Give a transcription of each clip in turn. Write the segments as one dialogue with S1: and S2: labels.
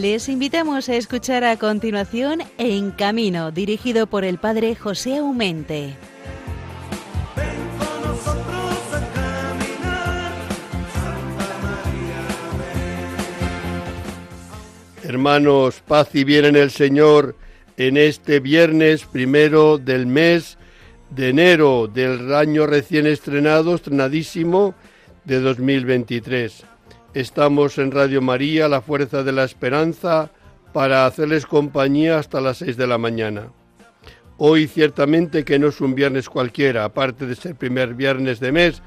S1: Les invitamos a escuchar a continuación En Camino, dirigido por el padre José Aumente.
S2: Hermanos, paz y bien en el Señor en este viernes primero del mes de enero del año recién estrenado, estrenadísimo de 2023. Estamos en Radio María, la Fuerza de la Esperanza, para hacerles compañía hasta las seis de la mañana. Hoy ciertamente que no es un viernes cualquiera, aparte de ser primer viernes de mes,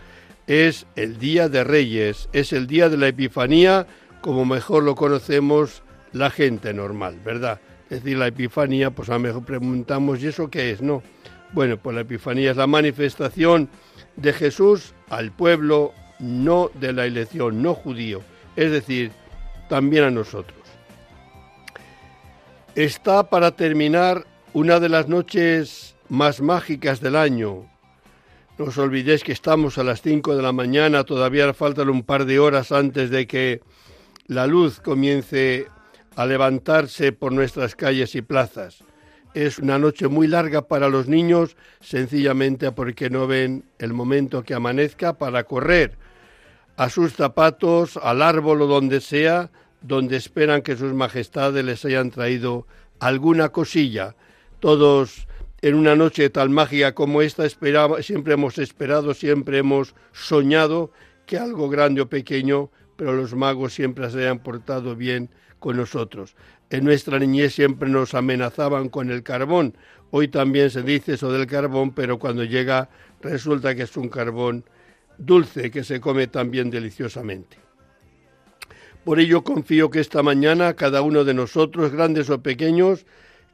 S2: es el Día de Reyes, es el Día de la Epifanía, como mejor lo conocemos la gente normal, ¿verdad? Es decir, la Epifanía, pues a lo mejor preguntamos, ¿y eso qué es? No. Bueno, pues la Epifanía es la manifestación de Jesús al pueblo no de la elección, no judío, es decir, también a nosotros. Está para terminar una de las noches más mágicas del año. No os olvidéis que estamos a las 5 de la mañana, todavía faltan un par de horas antes de que la luz comience a levantarse por nuestras calles y plazas. Es una noche muy larga para los niños, sencillamente porque no ven el momento que amanezca para correr a sus zapatos, al árbol o donde sea, donde esperan que sus majestades les hayan traído alguna cosilla. Todos en una noche tan mágica como esta esperaba, siempre hemos esperado, siempre hemos soñado que algo grande o pequeño, pero los magos siempre se hayan portado bien con nosotros. En nuestra niñez siempre nos amenazaban con el carbón. Hoy también se dice eso del carbón, pero cuando llega resulta que es un carbón dulce que se come también deliciosamente. Por ello confío que esta mañana cada uno de nosotros, grandes o pequeños,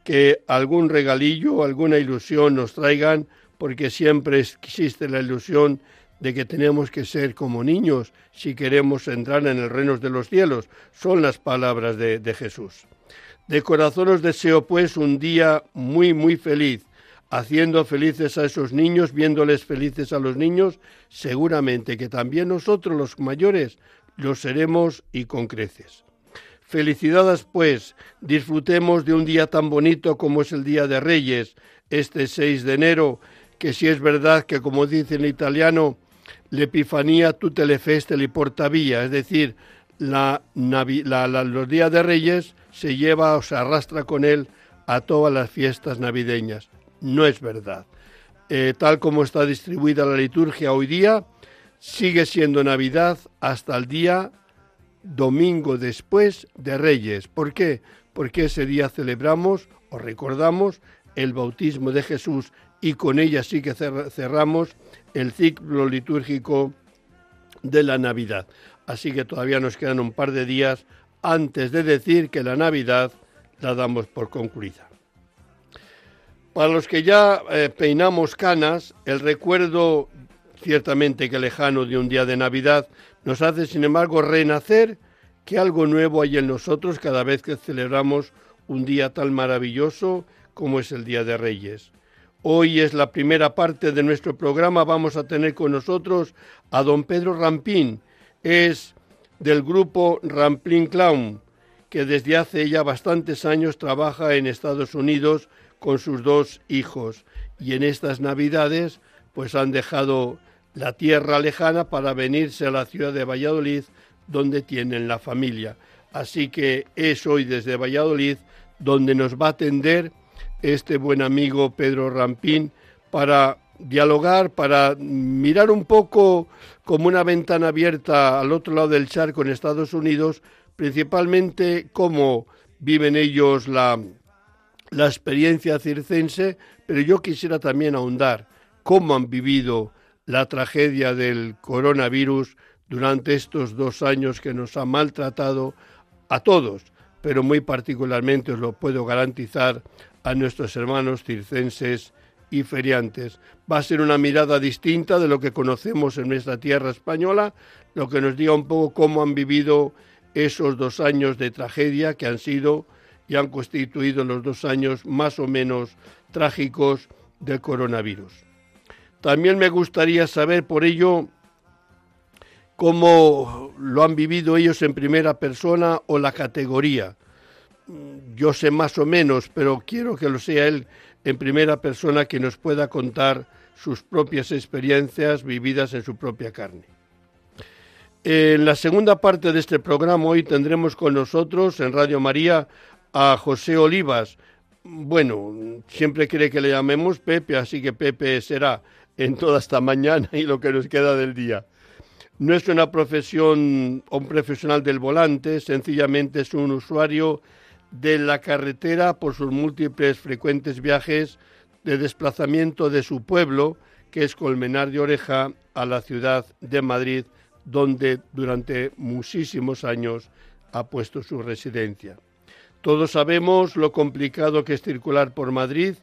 S2: que algún regalillo, alguna ilusión nos traigan, porque siempre existe la ilusión de que tenemos que ser como niños si queremos entrar en el reino de los cielos. Son las palabras de, de Jesús. De corazón os deseo pues un día muy, muy feliz, haciendo felices a esos niños, viéndoles felices a los niños, seguramente que también nosotros los mayores lo seremos y con creces. Felicidades pues, disfrutemos de un día tan bonito como es el Día de Reyes, este 6 de enero, que si es verdad que como dice en italiano, l'Epifanía tutte le feste li porta via, es decir, la, los días de Reyes se lleva o se arrastra con él a todas las fiestas navideñas no es verdad. Eh, tal como está distribuida la liturgia hoy día, sigue siendo Navidad hasta el día domingo después de Reyes. ¿Por qué? Porque ese día celebramos o recordamos el bautismo de Jesús y con ella sí que cerramos el ciclo litúrgico de la Navidad. Así que todavía nos quedan un par de días antes de decir que la Navidad la damos por concluida. Para los que ya eh, peinamos canas, el recuerdo ciertamente que lejano de un día de Navidad nos hace, sin embargo, renacer que algo nuevo hay en nosotros cada vez que celebramos un día tan maravilloso como es el Día de Reyes. Hoy es la primera parte de nuestro programa. Vamos a tener con nosotros a don Pedro Rampín. Es del grupo Ramplin Clown, que desde hace ya bastantes años trabaja en Estados Unidos con sus dos hijos y en estas navidades pues han dejado la tierra lejana para venirse a la ciudad de Valladolid donde tienen la familia. Así que es hoy desde Valladolid donde nos va a atender este buen amigo Pedro Rampín para dialogar, para mirar un poco como una ventana abierta al otro lado del charco en Estados Unidos, principalmente cómo viven ellos la, la experiencia circense, pero yo quisiera también ahondar cómo han vivido la tragedia del coronavirus durante estos dos años que nos ha maltratado a todos, pero muy particularmente os lo puedo garantizar a nuestros hermanos circenses y feriantes. Va a ser una mirada distinta de lo que conocemos en nuestra tierra española, lo que nos diga un poco cómo han vivido esos dos años de tragedia que han sido y han constituido los dos años más o menos trágicos del coronavirus. También me gustaría saber por ello cómo lo han vivido ellos en primera persona o la categoría. mm, yo sé más o menos, pero quiero que lo sea él en primera persona que nos pueda contar sus propias experiencias vividas en su propia carne. En la segunda parte de este programa hoy tendremos con nosotros en Radio María a José Olivas. Bueno, siempre quiere que le llamemos Pepe, así que Pepe será en toda esta mañana y lo que nos queda del día. No es una profesión o un profesional del volante, sencillamente es un usuario de la carretera por sus múltiples frecuentes viajes de desplazamiento de su pueblo, que es Colmenar de Oreja, a la ciudad de Madrid, donde durante muchísimos años ha puesto su residencia. Todos sabemos lo complicado que es circular por Madrid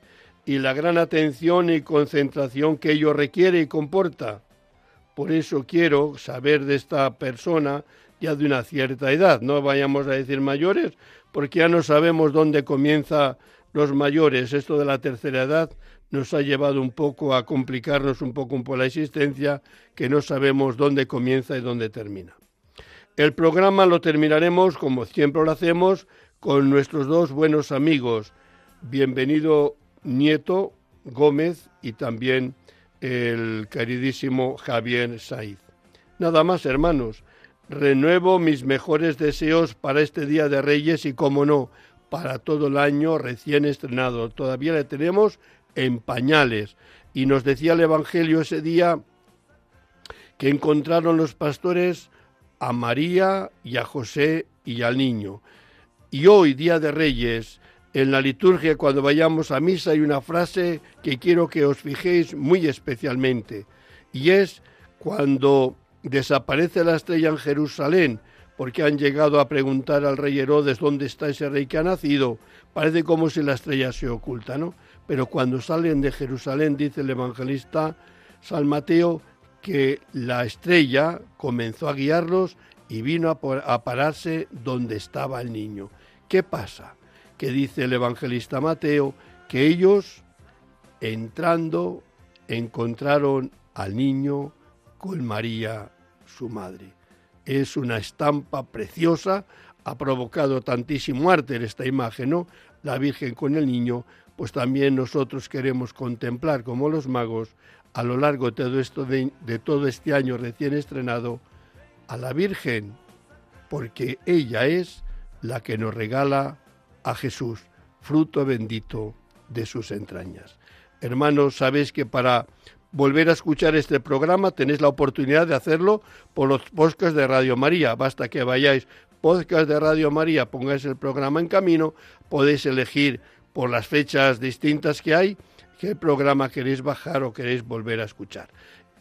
S2: y la gran atención y concentración que ello requiere y comporta. Por eso quiero saber de esta persona ya de una cierta edad, no vayamos a decir mayores, porque ya no sabemos dónde comienza los mayores. Esto de la tercera edad nos ha llevado un poco a complicarnos un poco por la existencia, que no sabemos dónde comienza y dónde termina. El programa lo terminaremos, como siempre lo hacemos, con nuestros dos buenos amigos. Bienvenido Nieto Gómez y también el queridísimo Javier Saiz. Nada más, hermanos. Renuevo mis mejores deseos para este Día de Reyes y, como no, para todo el año recién estrenado. Todavía le tenemos en pañales. Y nos decía el Evangelio ese día que encontraron los pastores a María y a José y al niño. Y hoy, Día de Reyes, en la liturgia cuando vayamos a misa hay una frase que quiero que os fijéis muy especialmente. Y es cuando desaparece la estrella en Jerusalén, porque han llegado a preguntar al rey Herodes dónde está ese rey que ha nacido. Parece como si la estrella se oculta, ¿no? Pero cuando salen de Jerusalén, dice el evangelista San Mateo, que la estrella comenzó a guiarlos y vino a, pararse donde estaba el niño. ¿Qué pasa? Que dice el evangelista Mateo que ellos, entrando, encontraron al niño con María, su madre. Es una estampa preciosa, ha provocado tantísimo arte en esta imagen, ¿no? La Virgen con el niño, pues también nosotros queremos contemplar como los magos a lo largo de todo, de, todo este año recién estrenado a la Virgen, porque ella es la que nos regala a Jesús, fruto bendito de sus entrañas. Hermanos, sabéis que para volver a escuchar este programa tenéis la oportunidad de hacerlo por los podcasts de Radio María. Basta que vayáis podcast de Radio María, pongáis el programa en camino, podéis elegir por las fechas distintas que hay, qué programa queréis bajar o queréis volver a escuchar.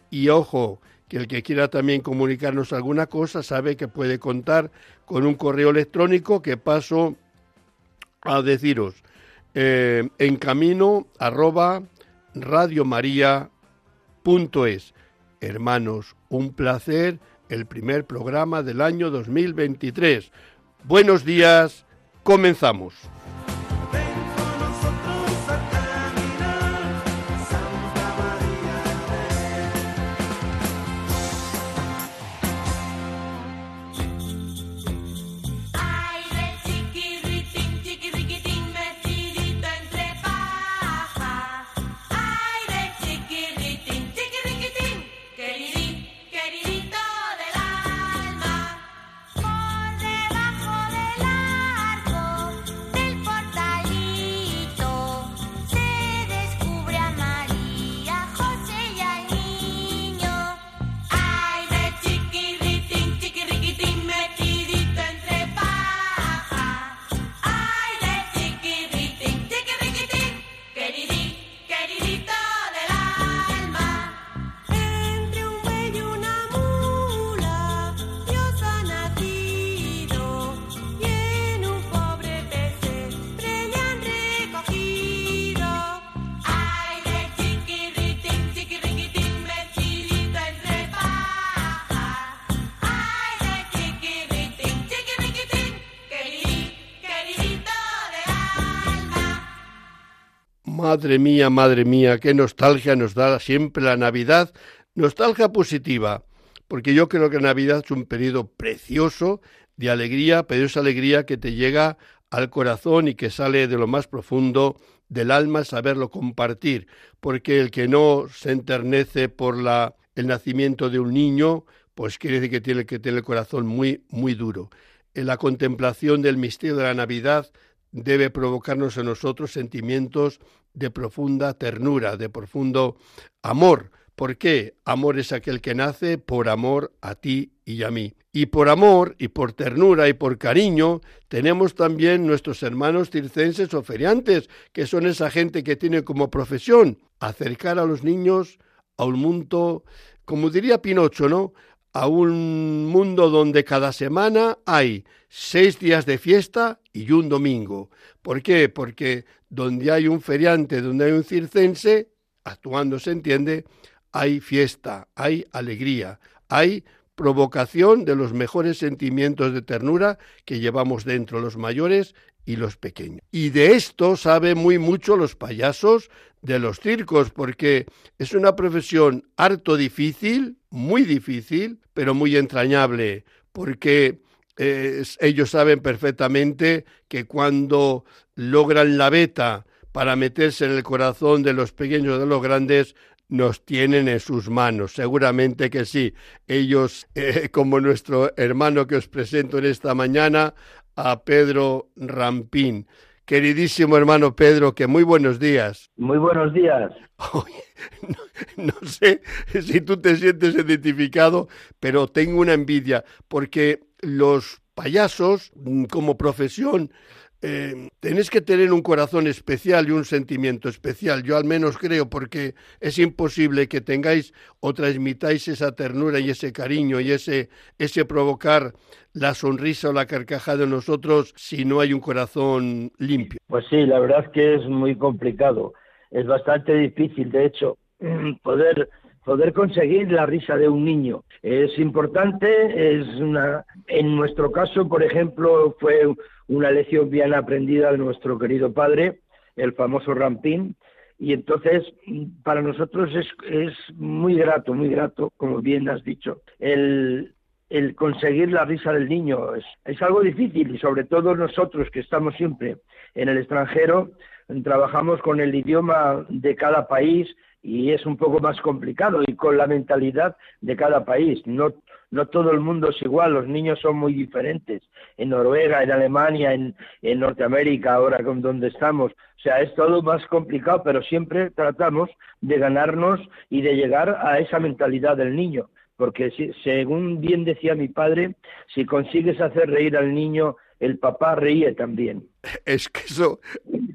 S2: Y ojo, que el que quiera también comunicarnos alguna cosa sabe que puede contar con un correo electrónico que paso a deciros eh, en camino arroba radiomaria.es. Hermanos, un placer el primer programa del año 2023. Buenos días, comenzamos. Madre mía, madre mía, qué nostalgia nos da siempre la Navidad, nostalgia positiva, porque yo creo que la Navidad es un periodo precioso de alegría, pero esa alegría que te llega al corazón y que sale de lo más profundo del alma saberlo compartir, porque el que no se enternece por la, el nacimiento de un niño, pues quiere decir que tiene que tener el corazón muy, muy duro. En la contemplación del misterio de la Navidad debe provocarnos en nosotros sentimientos de profunda ternura, de profundo amor. ¿Por qué? Amor es aquel que nace por amor a ti y a mí. Y por amor y por ternura y por cariño tenemos también nuestros hermanos circenses o feriantes, que son esa gente que tiene como profesión acercar a los niños a un mundo, como diría Pinocho, ¿no? A un mundo donde cada semana hay seis días de fiesta y un domingo. ¿Por qué? Porque donde hay un feriante, donde hay un circense, actuando se entiende, hay fiesta, hay alegría, hay provocación de los mejores sentimientos de ternura que llevamos dentro los mayores y los pequeños. Y de esto saben muy mucho los payasos de los circos, porque es una profesión harto difícil, muy difícil, pero muy entrañable, porque eh, ellos saben perfectamente que cuando logran la beta para meterse en el corazón de los pequeños de los grandes, nos tienen en sus manos. Seguramente que sí. Ellos, eh, como nuestro hermano que os presento en esta mañana, a Pedro Rampín. Queridísimo hermano Pedro, que muy buenos días.
S3: Muy buenos días.
S2: no, sé si tú te sientes identificado, pero tengo una envidia, porque los payasos, mm, como profesión, eh, tenéis que tener un corazón especial y un sentimiento especial. Yo al menos creo, porque es imposible que tengáis o transmitáis esa ternura y ese cariño y ese, ese provocar la sonrisa o la carcajada de nosotros si no hay un corazón limpio.
S3: Pues sí, la verdad es que es muy complicado. Es bastante difícil, de hecho, poder poder conseguir la risa de un niño. Es importante, es una, en nuestro caso, por ejemplo, fue una lección bien aprendida de nuestro querido padre, el famoso Rampín, y entonces para nosotros es, es muy grato, muy grato, como bien has dicho, el, el conseguir la risa del niño. Es, es algo difícil y sobre todo nosotros que estamos siempre en el extranjero, trabajamos con el idioma de cada país y es un poco más complicado y con la mentalidad de cada país. No, no todo el mundo es igual, los niños son muy diferentes. En Noruega, en Alemania, en, Norteamérica, ahora con donde estamos. O sea, es todo más complicado, pero siempre tratamos de ganarnos y de llegar a esa mentalidad del niño. Porque si, según bien decía mi padre, si consigues hacer reír al niño, el papá reía también.
S2: Es que eso,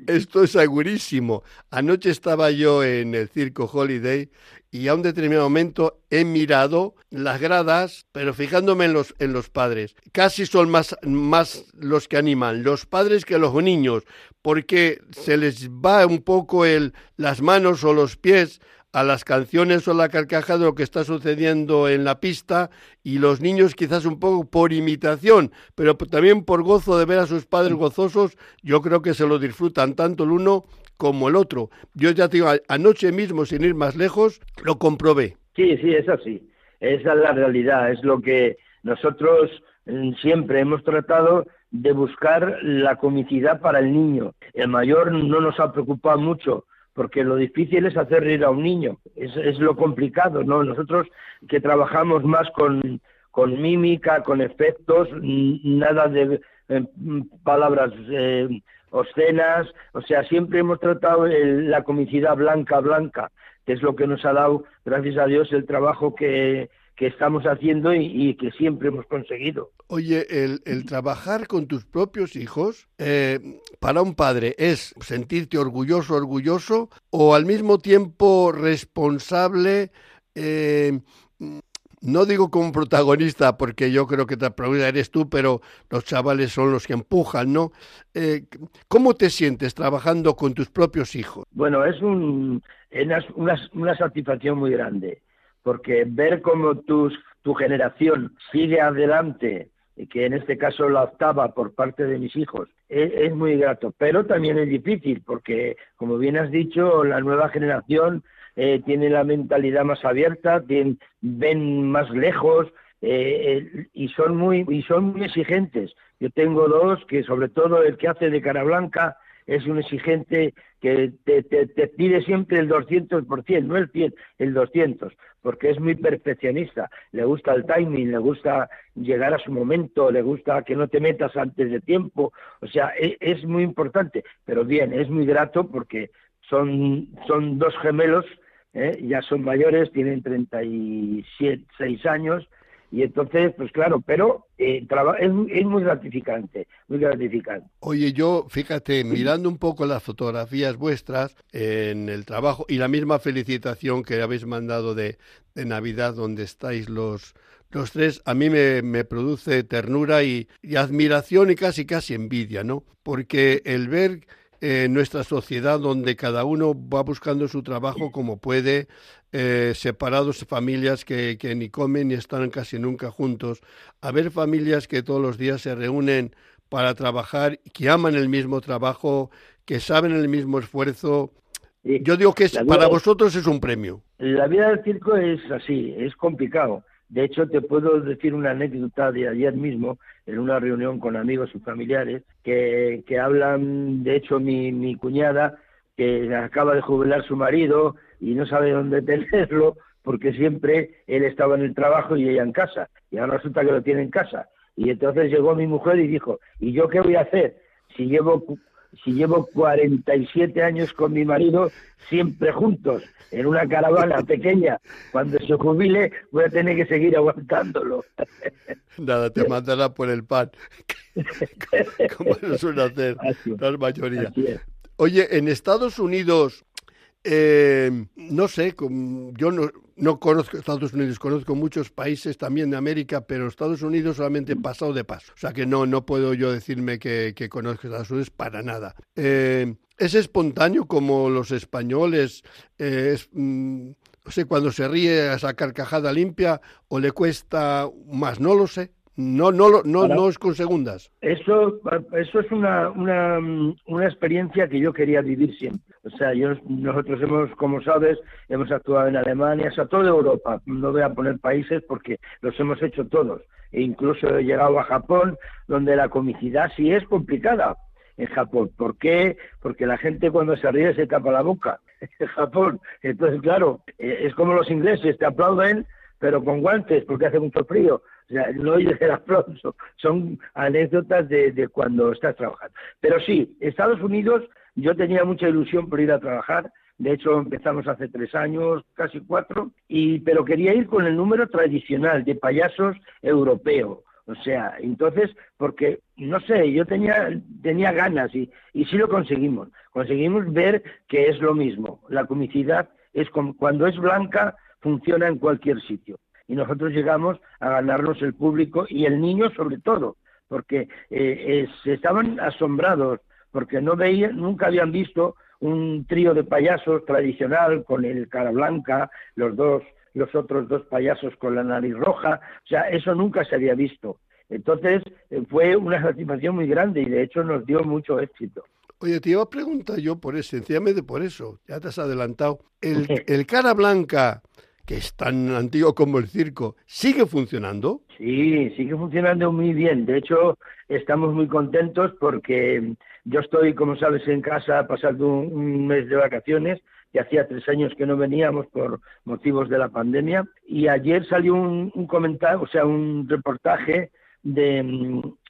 S2: esto es segurísimo. Anoche estaba yo en el circo Holiday y a un determinado momento he mirado las gradas, pero fijándome en los, en los padres. Casi son más, más los que animan, los padres que los niños, porque se les va un poco el, las manos o los pies a las canciones o la carcajada de lo que está sucediendo en la pista y los niños quizás un poco por imitación, pero también por gozo de ver a sus padres gozosos, yo creo que se lo disfrutan tanto el uno como el otro. Yo ya te digo, anoche mismo, sin ir más lejos, lo comprobé.
S3: Sí, sí, es así. Esa es la realidad, es lo que nosotros mm, siempre hemos tratado de buscar la comicidad para el niño. El mayor no nos ha preocupado mucho porque lo difícil es hacer reír a un niño, es, es lo complicado, ¿no? Nosotros que trabajamos más con, con mímica, con efectos, nada de eh, palabras eh, obscenas, o sea, siempre hemos tratado la comicidad blanca, blanca, que es lo que nos ha dado, gracias a Dios, el trabajo que, que estamos haciendo y, que siempre hemos conseguido.
S2: Oye, el, trabajar con tus propios hijos, eh, para un padre, ¿es sentirte orgulloso, orgulloso o al mismo tiempo responsable? Eh, no digo como protagonista, porque yo creo que la protagonista eres tú, pero los chavales son los que empujan, ¿no? Eh, ¿Cómo te sientes trabajando con tus propios hijos?
S3: Bueno, es un, una, una satisfacción muy grande porque ver cómo tu generación sigue adelante, que en este caso la octava por parte de mis hijos, es, muy grato, pero también es difícil, porque como bien has dicho, la nueva generación eh, tiene la mentalidad más abierta, ven más lejos, eh, y son muy y son muy exigentes. Yo tengo dos, que sobre todo el que hace de cara blanca es un exigente que te, te, pide siempre el 200%, no el 100, el 200, porque es muy perfeccionista, le gusta el timing, le gusta llegar a su momento, le gusta que no te metas antes de tiempo, o sea, es, es muy importante, pero bien, es muy grato porque son, son dos gemelos, ¿eh? ya son mayores, tienen 36 años, y entonces, pues claro, pero eh, es, es, muy gratificante, muy gratificante.
S2: Oye, yo, fíjate, mirando un poco las fotografías vuestras en el trabajo y la misma felicitación que habéis mandado de, de Navidad, donde estáis los, los tres, a mí me, me produce ternura y, y, admiración y casi casi envidia, ¿no? Porque el ver en nuestra sociedad donde cada uno va buscando su trabajo como puede, eh, separados familias que, que, ni comen ni están casi nunca juntos, a ver familias que todos los días se reúnen para trabajar, que aman el mismo trabajo, que saben el mismo esfuerzo. Yo digo que para vosotros es un premio.
S3: La vida del circo es así, es complicado. De hecho, te puedo decir una anécdota de ayer mismo, en una reunión con amigos y familiares, que, que hablan, de hecho, mi, mi cuñada, que acaba de jubilar su marido y no sabe dónde tenerlo, porque siempre él estaba en el trabajo y ella en casa, y ahora resulta que lo tiene en casa. Y entonces llegó mi mujer y dijo, ¿y yo qué voy a hacer? Si llevo si llevo 47 años con mi marido siempre juntos en una caravana pequeña, cuando se jubile voy a tener que seguir aguantándolo.
S2: Nada, te mandará por el pan, como lo suele hacer la mayoría. Oye, en Estados Unidos eh, no sé, yo no, no, conozco Estados Unidos, conozco muchos países también de América, pero Estados Unidos solamente pasado de paso. O sea que no, no puedo yo decirme que, que conozco Estados Unidos para nada. Eh, ¿Es espontáneo como los españoles? Eh, es, mm, no sé, cuando se ríe a esa carcajada limpia o le cuesta más, no lo sé. No, no, no, no es con segundas.
S3: Eso, eso es una, una, una, experiencia que yo quería vivir siempre. O sea, yo, nosotros hemos, como sabes, hemos actuado en Alemania, o sea, toda Europa. No voy a poner países porque los hemos hecho todos. E incluso he llegado a Japón, donde la comicidad sí es complicada en Japón. ¿Por qué? Porque la gente cuando se ríe se tapa la boca en Japón. Entonces, claro, eh, es como los ingleses, te aplauden, pero con guantes porque hace mucho frío. O sea, no oyes el aplauso, son anécdotas de, cuando estás trabajando. Pero sí, Estados Unidos, yo tenía mucha ilusión por ir a trabajar, de hecho empezamos hace tres años, casi cuatro, y, pero quería ir con el número tradicional de payasos europeo. O sea, entonces, porque, no sé, yo tenía, tenía ganas y, y sí lo conseguimos. Conseguimos ver que es lo mismo. La comicidad es como, cuando es blanca, funciona en cualquier sitio y nosotros llegamos a ganarnos el público y el niño sobre todo, porque eh, estaban asombrados, porque no veían, nunca habían visto un trío de payasos tradicional con el cara blanca, los dos, los otros dos payasos con la nariz roja, o sea, eso nunca se había visto. Entonces eh, fue una satisfacción muy grande y de hecho nos dio mucho éxito.
S2: Oye, te iba a preguntar yo por eso, sencillamente por eso, ya te has adelantado. El, el cara blanca que es tan antiguo como el circo, ¿sigue funcionando?
S3: Sí, sigue funcionando muy bien. De hecho, estamos muy contentos porque yo estoy, como sabes, en casa pasando un, mes de vacaciones, que hacía tres años que no veníamos por motivos de la pandemia, y ayer salió un, comentario, o sea, un reportaje de,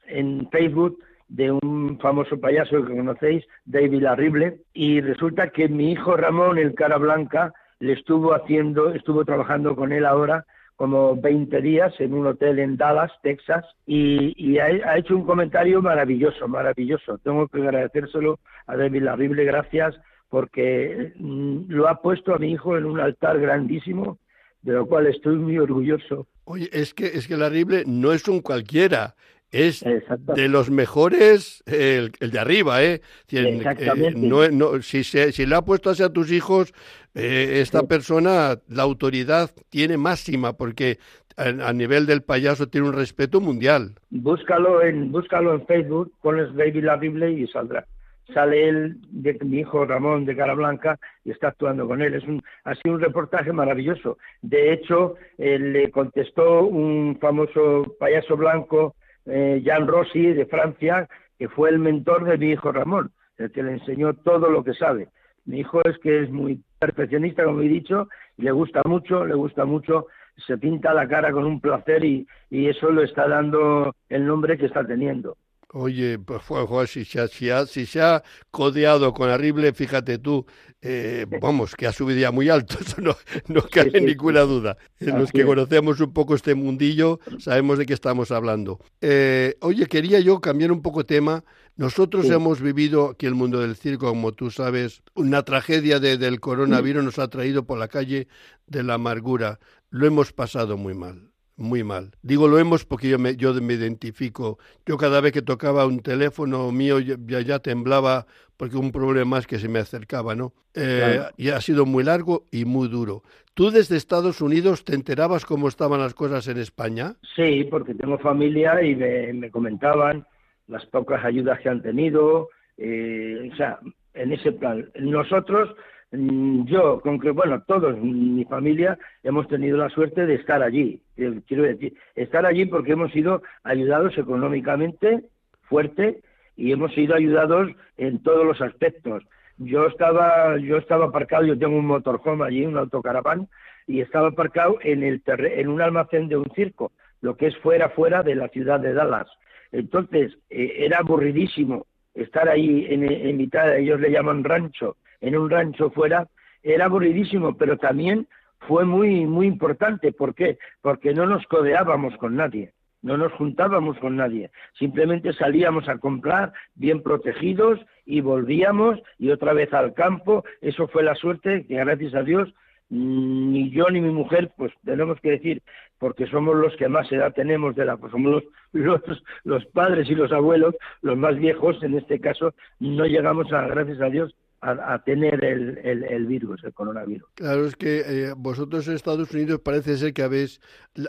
S3: en Facebook de un famoso payaso que conocéis, David Arrible, y resulta que mi hijo Ramón, el cara blanca, le estuvo haciendo, estuvo trabajando con él ahora como 20 días en un hotel en Dallas, Texas, y, ha, hecho un comentario maravilloso, maravilloso. Tengo que agradecérselo a David Larrible, gracias, porque mm, lo ha puesto a mi hijo en un altar grandísimo, de lo cual estoy muy orgulloso.
S2: Oye, es que, es que Larrible no es un cualquiera, es de los mejores el, de arriba, ¿eh?
S3: Exactamente.
S2: no, si, se, si le ha puesto hacia tus hijos, eh, esta persona, la autoridad tiene máxima, porque a, nivel del payaso tiene un respeto mundial.
S3: Búscalo en, búscalo en Facebook, pones David la Biblia y saldrá. Sale él, de, mi hijo Ramón de Cara Blanca, y está actuando con él. Es un, ha sido un reportaje maravilloso. De hecho, le contestó un famoso payaso blanco eh, Jean Rossi de Francia, que fue el mentor de mi hijo Ramón, el que le enseñó todo lo que sabe. Mi hijo es que es muy perfeccionista, como he dicho, y le gusta mucho, le gusta mucho, se pinta la cara con un placer y, y eso le está dando el nombre que está teniendo.
S2: Oye, pues si se, ha, si, ha, si se ha codeado con Arrible, fíjate tú, eh, vamos, que ha subido ya muy alto, eso no, no cabe ninguna duda. En los que conocemos un poco este mundillo, sabemos de qué estamos hablando. Eh, oye, quería yo cambiar un poco tema. Nosotros hemos vivido aquí el mundo del circo, como tú sabes, una tragedia de, del coronavirus nos ha traído por la calle de la amargura. Lo hemos pasado muy mal muy mal. Digo lo hemos porque yo me, yo me identifico. Yo cada vez que tocaba un teléfono mío ya, ya temblaba porque un problema más que se me acercaba, ¿no? Eh, y ha sido muy largo y muy duro. ¿Tú desde Estados Unidos te enterabas cómo estaban las cosas en España?
S3: Sí, porque tengo familia y me, me comentaban las pocas ayudas que han tenido. Eh, o sea, en ese plan. Nosotros yo, con que, bueno, todos, mi familia, hemos tenido la suerte de estar allí. Eh, quiero decir, estar allí porque hemos sido ayudados económicamente fuerte y hemos sido ayudados en todos los aspectos. Yo estaba, yo estaba aparcado, yo tengo un motorhome allí, un autocaraván, y estaba aparcado en, el en un almacén de un circo, lo que es fuera, fuera de la ciudad de Dallas. Entonces, eh, era aburridísimo estar ahí en, en mitad, ellos le llaman rancho, en un rancho fuera, era aburridísimo, pero también fue muy, muy importante. ¿Por qué? Porque no nos codeábamos con nadie, no nos juntábamos con nadie. Simplemente salíamos a comprar bien protegidos y volvíamos y otra vez al campo. Eso fue la suerte que gracias a Dios ni yo ni mi mujer, pues tenemos que decir, porque somos los que más edad tenemos de la, pues somos los, los padres y los abuelos, los más viejos, en este caso, no llegamos a, gracias a Dios, a, tener el, el, virus, el coronavirus.
S2: Claro, es que eh, vosotros en Estados Unidos parece ser que habéis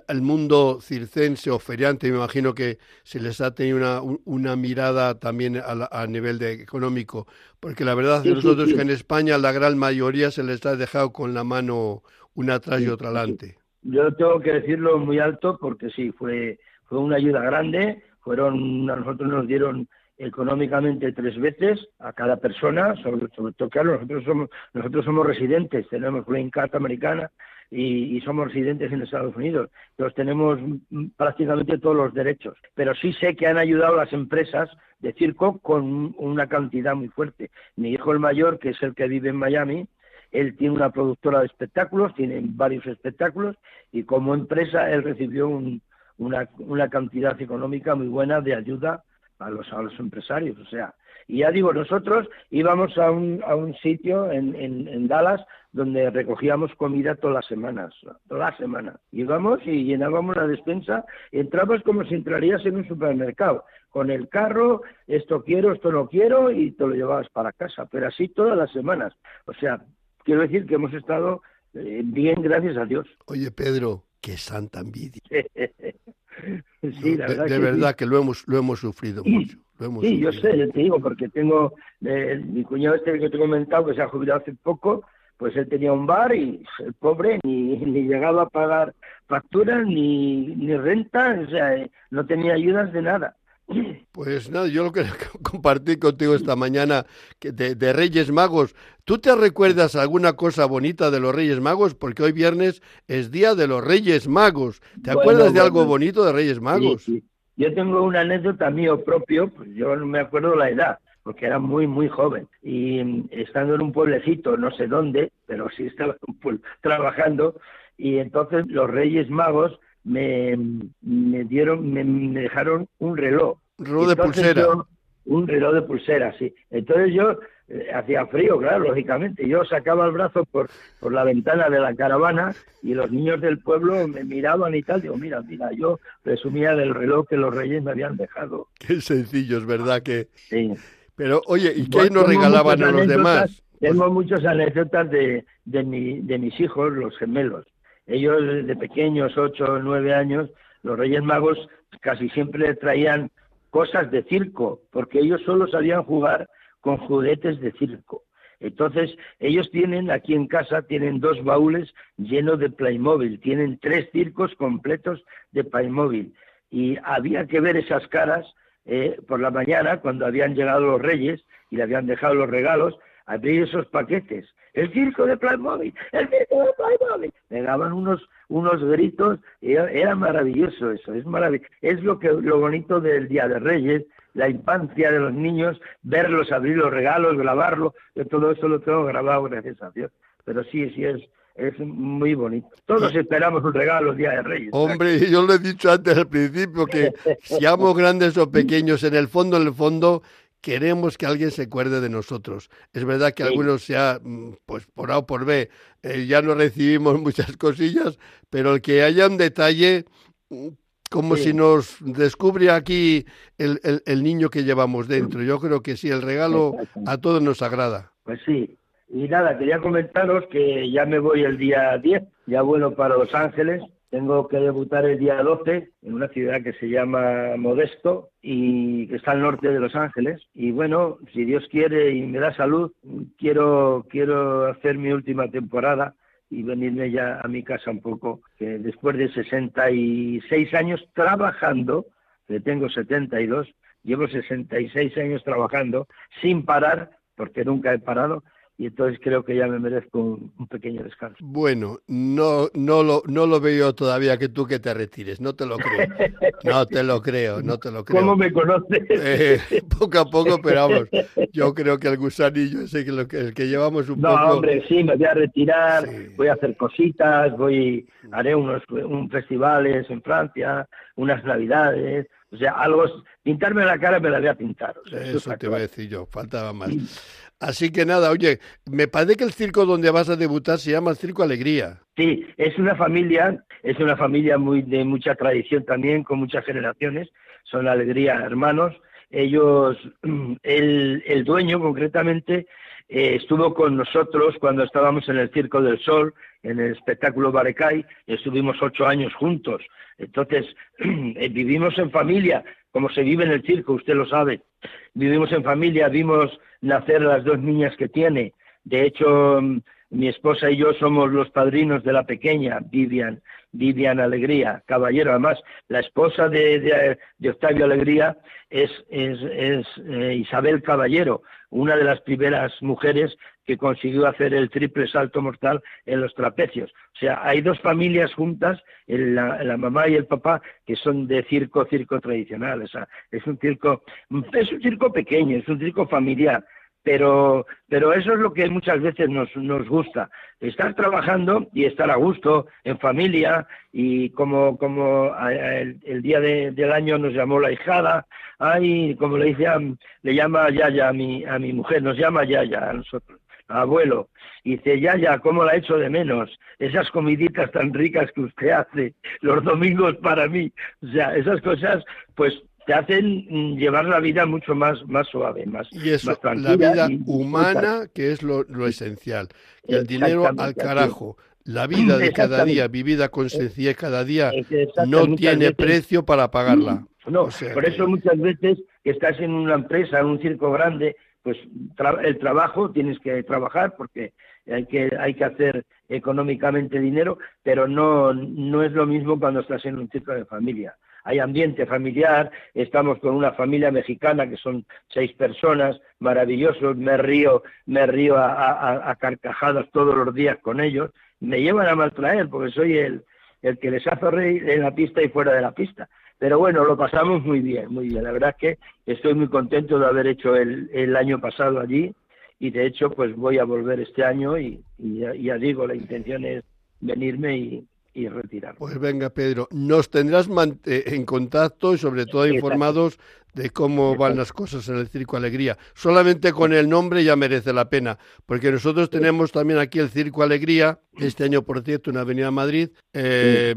S2: el mundo circense o feriante, me imagino que se les ha tenido una, una mirada también a, nivel de económico, porque la verdad es nosotros que en España la gran mayoría se les ha dejado con la mano una atrás y otra adelante.
S3: Yo tengo que decirlo muy alto porque sí, fue, fue una ayuda grande, fueron, a nosotros nos dieron económicamente tres veces a cada persona, sobre, todo, claro, nosotros somos, nosotros somos residentes, tenemos green card americana y, somos residentes en Estados Unidos, entonces tenemos prácticamente todos los derechos, pero sí sé que han ayudado las empresas de circo con una cantidad muy fuerte. Mi hijo el mayor, que es el que vive en Miami, él tiene una productora de espectáculos, tiene varios espectáculos y como empresa él recibió una, una cantidad económica muy buena de ayuda a los, a los empresarios. O sea, y ya digo, nosotros íbamos a un, a un sitio en, en, Dallas donde recogíamos comida todas las semanas, todas las semanas. Íbamos y llenábamos la despensa, entrabas como si entrarías en un supermercado, con el carro, esto quiero, esto no quiero, y te lo llevabas para casa, pero así todas las semanas. O sea, quiero decir que hemos estado eh, bien, gracias a Dios.
S2: Oye, Pedro, qué santa envidia.
S3: sí, la verdad
S2: de, verdad que lo hemos, lo hemos sufrido mucho.
S3: sí, yo sé, te digo, porque tengo eh, mi cuñado este que te he comentado, que se ha jubilado hace poco, pues él tenía un bar y el pobre ni, ni llegaba a pagar facturas ni, ni renta, o sea, eh, no tenía ayudas de nada.
S2: Pues nada, yo lo que compartí contigo esta mañana que de, Reyes Magos. ¿Tú te recuerdas alguna cosa bonita de los Reyes Magos? Porque hoy viernes es día de los Reyes Magos. ¿Te acuerdas de algo bonito de Reyes Magos?
S3: Sí, Yo tengo una anécdota mío propio, pues yo no me acuerdo la edad, porque era muy, muy joven. Y mm, estando en un pueblecito, no sé dónde, pero sí estaba trabajando, y entonces los Reyes Magos me, me dieron, me, dejaron un reloj.
S2: Un reloj de pulsera.
S3: un reloj de pulsera, sí. Entonces yo, eh, hacía frío, claro, lógicamente. Yo sacaba el brazo por, por la ventana de la caravana y los niños del pueblo me miraban y tal. Digo, mira, mira, yo presumía del reloj que los reyes me habían dejado.
S2: Qué sencillo, es verdad que... Sí. Pero, oye, ¿y qué nos regalaban a los demás?
S3: Tengo muchas anécdotas de, de, mi, de mis hijos, los gemelos. Ellos de pequeños, ocho o nueve años, los Reyes Magos casi siempre traían cosas de circo, porque ellos solo sabían jugar con juguetes de circo. Entonces, ellos tienen aquí en casa, tienen dos baúles llenos de Playmobil, tienen tres circos completos de Playmobil. y había que ver esas caras eh, por la mañana cuando habían llegado los reyes y le habían dejado los regalos, abrir esos paquetes. El circo de Playmobil, el circo de Playmobil. Me daban unos unos gritos, era, era maravilloso eso, es maravilloso. Es lo que lo bonito del Día de Reyes, la infancia de los niños, verlos abrir los regalos, grabarlo, yo todo eso lo tengo grabado, gracias a Dios. Pero sí, sí es, es muy bonito. Todos esperamos un regalo el Día de Reyes.
S2: Hombre, yo lo he dicho antes al principio, que seamos grandes o pequeños, en el fondo, en el fondo, queremos que alguien se acuerde de nosotros. Es verdad que algunos sea, mm, pues por A o por B, eh, ya no recibimos muchas cosillas, pero el que haya un detalle, mm, como si nos descubre aquí el, el, el, niño que llevamos dentro. Yo creo que sí, el regalo a todos nos agrada.
S3: Pues sí. Y nada, quería comentaros que ya me voy el día 10, ya vuelo para Los Ángeles tengo que debutar el día 12 en una ciudad que se llama Modesto y que está al norte de Los Ángeles. Y bueno, si Dios quiere y me da salud, quiero, quiero hacer mi última temporada y venirme ya a mi casa un poco, después de 66 años trabajando, que tengo 72, llevo 66 años trabajando sin parar, porque nunca he parado, y entonces creo que ya me merezco un, pequeño descanso.
S2: Bueno, no, no, lo, no lo veo todavía que tú que te retires, no te lo creo. No te lo creo, no te lo creo.
S3: ¿Cómo me conoces?
S2: Eh, poco a poco, pero vamos, yo creo que el gusanillo ese que, lo que, el que llevamos un
S3: no,
S2: poco...
S3: No, hombre, sí, me voy a retirar, voy a hacer cositas, voy, haré unos un festivales en Francia, unas navidades, o sea, algo, pintarme la cara me la voy a pintar.
S2: eso, te iba a decir yo, faltaba más. Así que nada, oye, me parece que el circo donde vas a debutar se llama el Circo Alegría.
S3: Sí, es una familia, es una familia muy de mucha tradición también, con muchas generaciones, son Alegría hermanos. Ellos, el, el dueño concretamente, eh, estuvo con nosotros cuando estábamos en el Circo del Sol, en el espectáculo Barecay, estuvimos ocho años juntos. Entonces, eh, vivimos en familia, como se vive en el circo, usted lo sabe. Vivimos en familia, vimos nacer las dos niñas que tiene. De hecho, mm, mi esposa y yo somos los padrinos de la pequeña, Vivian, Vivian Alegría, caballero. Además, la esposa de, de, Octavio Alegría es, es, eh, Isabel Caballero, una de las primeras mujeres que consiguió hacer el triple salto mortal en los trapecios. O sea, hay dos familias juntas, la, la, mamá y el papá, que son de circo, circo tradicional. O sea, es un circo, es un circo pequeño, es un circo familiar pero, pero eso es lo que muchas veces nos, nos gusta, estar trabajando y estar a gusto, en familia, y como, como el, día del año nos llamó la hijada, ay, como le dice, le llama Yaya a mi, a mi mujer, nos llama Yaya a nosotros, abuelo, y dice, Yaya, ¿cómo la echo de menos? Esas comiditas tan ricas que usted hace los domingos para mí, o sea, esas cosas, pues te hacen mm, llevar la vida mucho más, más suave, más,
S2: y eso,
S3: tranquila.
S2: La vida humana, que es lo, esencial. el dinero al carajo. La vida de cada día, vivida con sencillez cada día, no tiene precio para pagarla.
S3: No, por eso muchas veces que estás en una empresa, en un circo grande, pues el trabajo tienes que trabajar porque hay que hay que hacer económicamente dinero, pero no no es lo mismo cuando estás en un circo de familia hay ambiente familiar, estamos con una familia mexicana que son seis personas, maravillosos, me río, me río a, carcajadas todos los días con ellos, me llevan a maltraer porque soy el, el que les hace reír en la pista y fuera de la pista. Pero bueno, lo pasamos muy bien, muy bien. La verdad es que estoy muy contento de haber hecho el, el año pasado allí y de hecho pues voy a volver este año y, y ya digo, la intención es venirme y, y.
S2: Pues venga, Pedro, nos tendrás eh, en contacto y sobre todo informados de cómo van las cosas en el Circo Alegría. Solamente con el nombre ya merece la pena, porque nosotros tenemos también aquí el Circo Alegría, este año, por cierto, en Avenida Madrid, eh,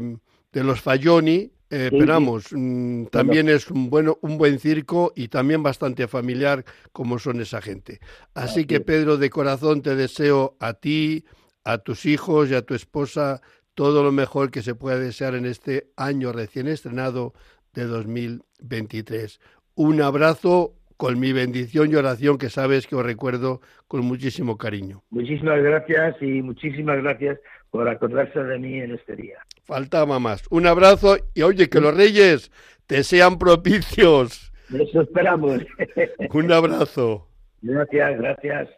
S2: de los Falloni, eh, esperamos, mm, también es un, bueno, un buen circo y también bastante familiar como son esa gente. Así que Pedro, de corazón te deseo a ti, a tus hijos y a tu esposa todo lo mejor que se pueda desear en este año recién estrenado de 2023. Un abrazo con mi bendición y oración que sabes que os recuerdo con muchísimo cariño.
S3: Muchísimas gracias y muchísimas gracias por acordarse de mí en este día.
S2: Faltaba más. Un abrazo y oye, que los reyes te sean propicios.
S3: Eso esperamos.
S2: Un abrazo.
S3: Gracias, gracias.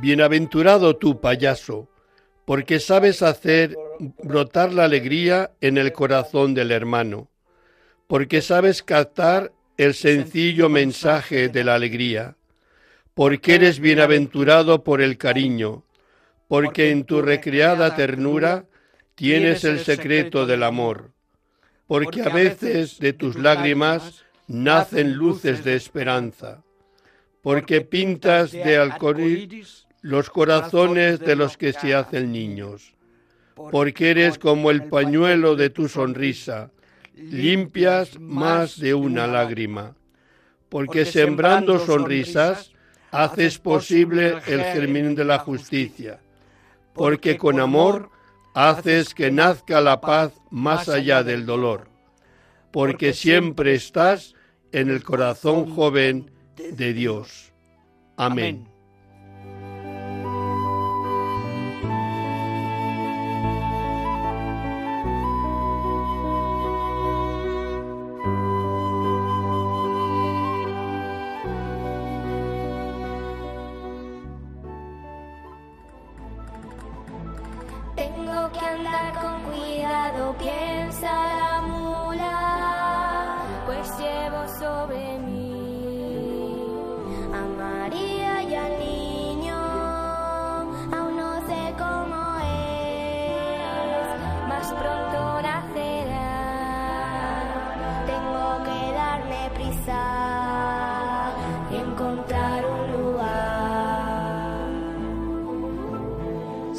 S2: Bienaventurado tú, payaso, porque sabes hacer brotar la alegría en el corazón del hermano, porque sabes captar el sencillo mensaje de la alegría, porque eres bienaventurado por el cariño, porque en tu recreada ternura tienes el secreto del amor, porque a veces de tus lágrimas nacen luces de esperanza porque pintas de alcohol los corazones de los que se hacen niños, porque eres como el pañuelo de tu sonrisa, limpias más de una lágrima, porque sembrando sonrisas haces posible el germen de la justicia, porque con amor haces que nazca la paz más allá del dolor, porque siempre estás en el corazón joven de Dios. Amén.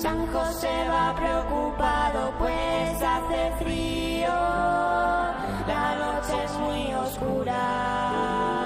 S4: San José va preocupado pues hace frío, la noche es muy oscura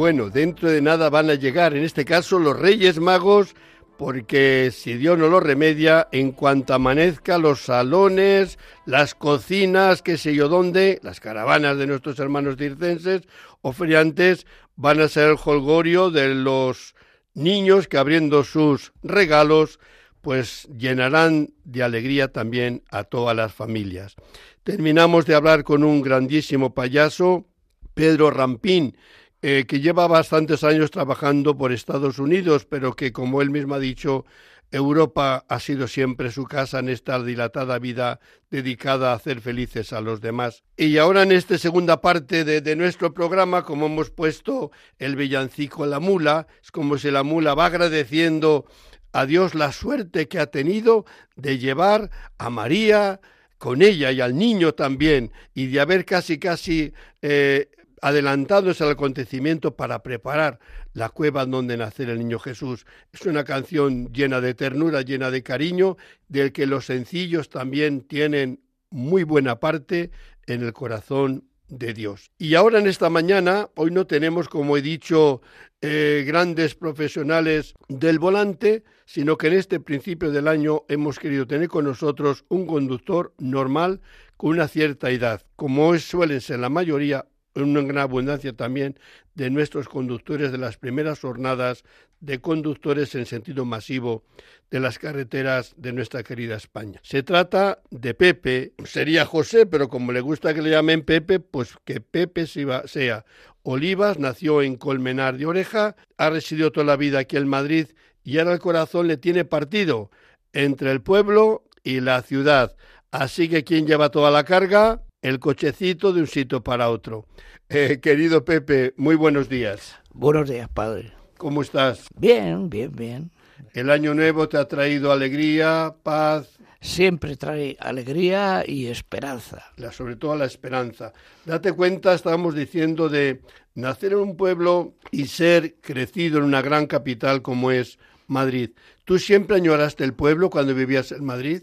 S2: Bueno, dentro de nada van a llegar, en este caso, los Reyes Magos, porque si Dios no lo remedia, en cuanto amanezca, los salones, las cocinas, qué sé yo dónde, las caravanas de nuestros hermanos circenses o feriantes, van a ser el holgorio de los niños que abriendo sus regalos, pues llenarán de alegría también a todas las familias. Terminamos de hablar con un grandísimo payaso, Pedro Rampín, eh, que lleva bastantes años trabajando por Estados Unidos, pero que, como él mismo ha dicho, Europa ha sido siempre su casa en esta dilatada vida dedicada a hacer felices a los demás. Y ahora en esta segunda parte de, nuestro programa, como hemos puesto el villancico La Mula, es como si la mula va agradeciendo a Dios la suerte que ha tenido de llevar a María con ella y al niño también, y de haber casi casi eh, adelantándose al acontecimiento para preparar la cueva donde nacer el niño Jesús. Es una canción llena de ternura, llena de cariño, del que los sencillos también tienen muy buena parte en el corazón de Dios. Y ahora en esta mañana, hoy no tenemos, como he dicho, eh, grandes profesionales del volante, sino que en este principio del año hemos querido tener con nosotros un conductor normal con una cierta edad, como es, suelen ser la mayoría una gran abundancia también de nuestros conductores de las primeras jornadas de conductores en sentido masivo de las carreteras de nuestra querida España. Se trata de Pepe, sería José, pero como le gusta que le llamen Pepe, pues que Pepe sea. Olivas nació en Colmenar de Oreja, ha residido toda la vida aquí en Madrid y ahora el corazón le tiene partido entre el pueblo y la ciudad. Así que ¿quién lleva toda la carga? El cochecito de un sitio para otro. Eh, querido Pepe, muy buenos días.
S5: Buenos días, padre.
S2: ¿Cómo estás?
S5: Bien, bien, bien.
S2: El año nuevo te ha traído alegría, paz,
S5: Siempre trae alegría y esperanza.
S2: la, sobre todo la esperanza. Date cuenta, estábamos diciendo de nacer en un pueblo y ser crecido en una gran capital como es Madrid. ¿Tú siempre añoraste el pueblo cuando vivías en Madrid?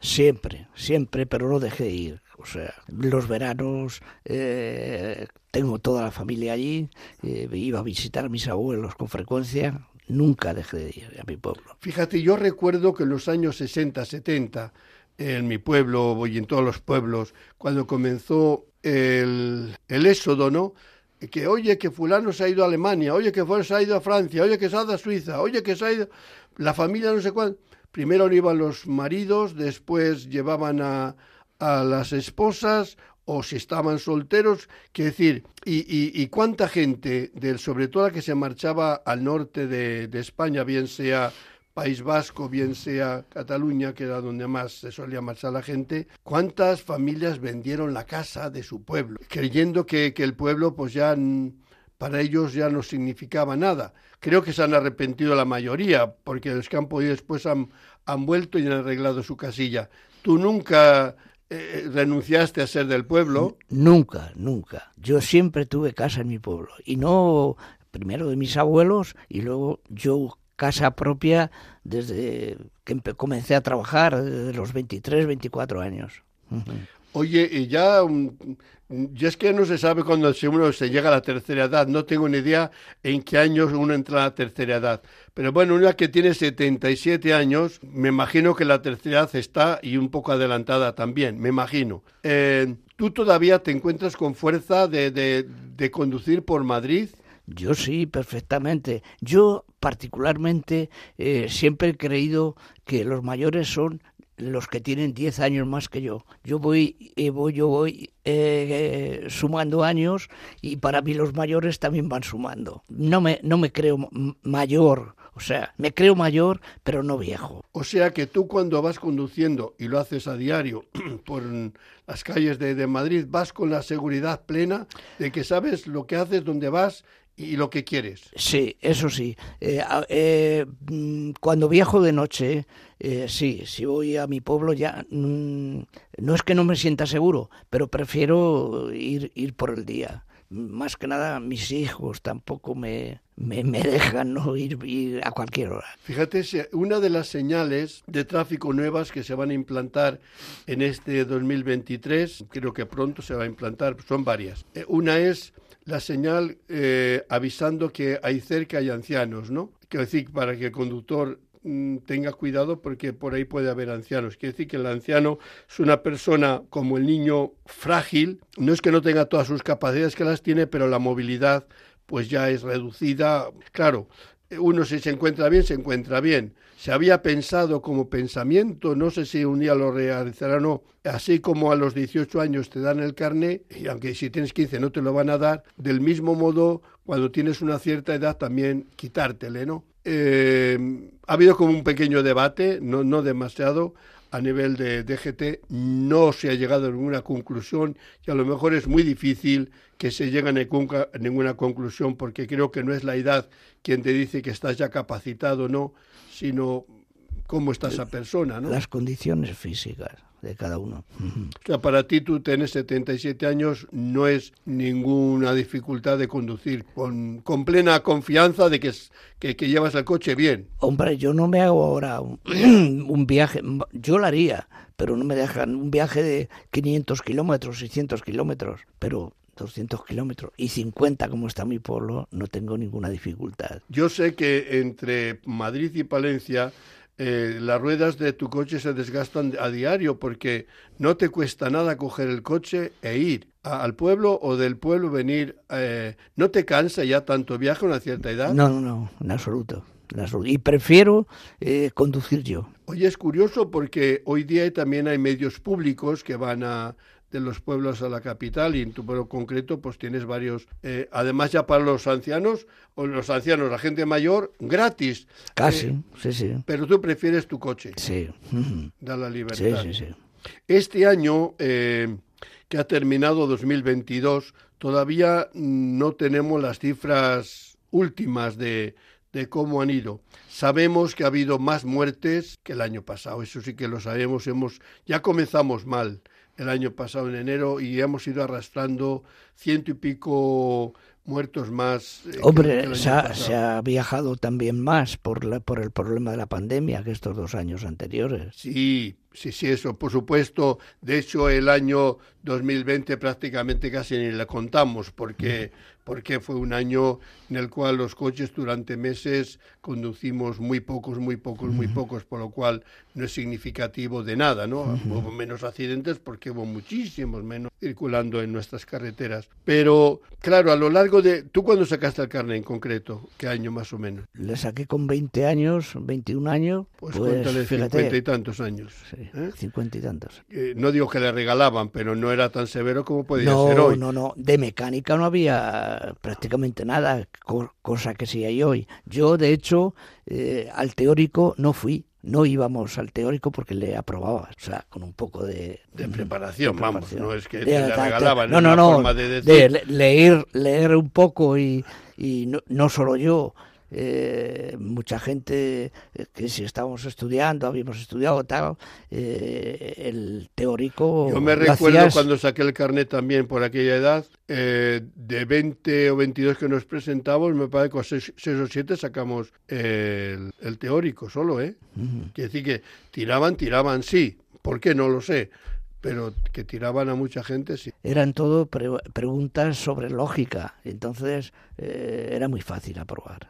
S5: Siempre, siempre, pero no dejé de ir. O sea, los veranos eh, tengo toda la familia allí, eh, iba a visitar a mis abuelos con frecuencia, nunca dejé de ir a mi pueblo.
S2: Fíjate, yo recuerdo que en los años 60, 70, en mi pueblo y en todos los pueblos, cuando comenzó el, el éxodo, ¿no? Que oye que fulano se ha ido a Alemania, oye que fulano se ha ido a Francia, oye que se ha ido a Suiza, oye que se ha ido... La familia no sé cuánto. Primero iban los maridos, después llevaban a, a las esposas o si estaban solteros, quiero decir, y, y, cuánta gente, del, sobre todo la que se marchaba al norte de, de España, bien sea País Vasco, bien sea Cataluña, que era donde más se solía marchar la gente, cuántas familias vendieron la casa de su pueblo, creyendo que, que el pueblo pues ya para ellos ya no significaba nada. Creo que se han arrepentido la mayoría, porque los que han podido después han, han vuelto y han arreglado su casilla. Tú nunca eh, renunciaste a ser del pueblo.
S5: Nunca, nunca. Yo siempre tuve casa en mi pueblo. Y no primero de mis abuelos y luego yo casa propia desde que comencé a trabajar, desde los 23, 24 años.
S2: Oye, y ya, ya es que no se sabe cuándo se- uno se llega a la tercera edad. No tengo ni idea en qué años uno entra a la tercera edad. Pero bueno, una que tiene 77 años, me imagino que la tercera edad está y un poco adelantada también, me imagino. Eh, ¿Tú todavía te encuentras con fuerza de conducir por Madrid?
S5: Yo sí, perfectamente. Yo particularmente eh, siempre he creído que los mayores son los que tienen 10 años más que yo. Yo voy, eh, voy yo voy eh, eh, sumando años y para mí los mayores también van sumando. No me, no me creo mayor, o sea, me creo mayor, pero no viejo.
S2: O sea que tú cuando vas conduciendo, y lo haces a diario por las calles de, de Madrid, vas con la seguridad plena de que sabes lo que haces, dónde vas y lo que quieres.
S5: Sí, eso sí. Eh, eh, mm, cuando viajo de noche, eh, sí, si voy a mi pueblo ya mm, no es que no me sienta seguro, pero prefiero ir, ir por el día. Más que nada mis hijos tampoco me, me, me dejan no ir, ir a cualquier hora.
S2: Fíjate, una de las señales de tráfico nuevas que se van a implantar en este 2023, creo que pronto se va a implantar, son varias. Eh, Una es la señal eh, avisando que hay cerca hay ancianos, ¿no? Quiero decir, para que el conductor mm, tenga cuidado porque por ahí puede haber ancianos. Quiere decir que el anciano es una persona como el niño frágil, no es que no tenga todas sus capacidades que las tiene, pero la movilidad pues ya es reducida. Claro, uno si se encuentra bien, se encuentra bien. Se había pensado como pensamiento, no sé si un día lo realizará o no, así como a los 18 años te dan el carné, y aunque si tienes 15 no te lo van a dar, del mismo modo, cuando tienes una cierta edad también quitártele, ¿no? Eh, ha habido como un pequeño debate, no, no demasiado, a nivel de DGT, no se ha llegado a ninguna conclusión y a lo mejor es muy difícil que se llegue a ninguna, conclusión porque creo que no es la edad quien te dice que estás ya capacitado o no, sino cómo está esa persona, ¿no?
S5: Las condiciones físicas de cada uno.
S2: O sea, para ti tú tienes 77 años, no es ninguna dificultad de conducir, con, con plena confianza de que, que, que llevas el coche bien.
S5: Hombre, yo no me hago ahora un, un viaje, yo lo haría, pero no me dejan un viaje de 500 kilómetros, 600 kilómetros, pero 200 kilómetros y 50 como está mi pueblo, no tengo ninguna dificultad.
S2: Yo sé que entre Madrid y Palencia eh, las ruedas de tu coche se desgastan a diario porque no te cuesta nada coger el coche e ir a- al pueblo o del pueblo venir. eh, ¿No te cansa ya tanto viaje a una cierta edad?
S5: No, no, no, en absoluto. en absoluto. Y prefiero eh, conducir yo.
S2: Oye, es curioso porque hoy día también hay medios públicos que van a de los pueblos a la capital y en tu pueblo concreto pues tienes varios, eh, además ya para los ancianos o los ancianos, la gente mayor, gratis.
S5: Casi,
S2: Eh,
S5: sí, sí.
S2: pero tú prefieres tu coche,
S5: Sí.
S2: da la
S5: Sí,
S2: libertad.
S5: sí, sí.
S2: Este año eh, que ha terminado 2022, todavía no tenemos las cifras últimas de, de cómo han ido. Sabemos que ha habido más muertes que el año pasado, eso sí que lo sabemos. Hemos, ya comenzamos mal el año pasado en enero y hemos ido arrastrando ciento y pico muertos más. eh, que- que el
S5: Hombre, se ha, se ha viajado también más por, la, por el problema de la pandemia que estos dos años anteriores.
S2: Sí, sí, sí, eso, por supuesto. De hecho, el año 2020 prácticamente casi ni le contamos porque, porque fue un año en el cual los coches durante meses conducimos muy pocos, muy pocos, muy pocos, por lo cual no es significativo de nada, ¿no? Hubo menos accidentes porque hubo muchísimos menos circulando en nuestras carreteras. Pero, claro, a lo largo de... ¿Tú cuándo sacaste el carnet en concreto? ¿Qué año más o menos?
S5: Le saqué con 20 años, 21 años,
S2: Pues,
S5: pues,
S2: cuéntale
S5: fíjate,
S2: cincuenta y tantos años.
S5: sí,
S2: ¿eh?
S5: 50 y tantos.
S2: Eh, no digo que le regalaban, pero no era tan severo como podía
S5: No,
S2: ser hoy.
S5: no, no, de mecánica no había prácticamente nada, co- cosa que sí hay hoy. Yo, de hecho, eh, al teórico no fui, no íbamos al teórico porque le aprobaba, o sea, con un poco de...
S2: De preparación,
S5: de
S2: vamos,
S5: preparación.
S2: no es que
S5: De-
S2: te
S5: ta-
S2: regalaban,
S5: no, no, no,
S2: forma de decir.
S5: leer, leer un poco y, y no, no solo yo, eh, mucha gente eh, que si estábamos estudiando, habíamos estudiado tal, eh, el teórico...
S2: Yo me recuerdo
S5: hacías-
S2: cuando saqué el carnet también por aquella edad, eh, de 20 o 22 que nos presentamos, me parece que con 6, o 7 sacamos el, el teórico solo, ¿eh?
S5: Ujú.
S2: Quiere decir que tiraban, tiraban sí. ¿Por qué? No lo sé. Pero que tiraban a mucha gente, sí.
S5: eran todo pre- preguntas sobre lógica, entonces eh, era muy fácil aprobar.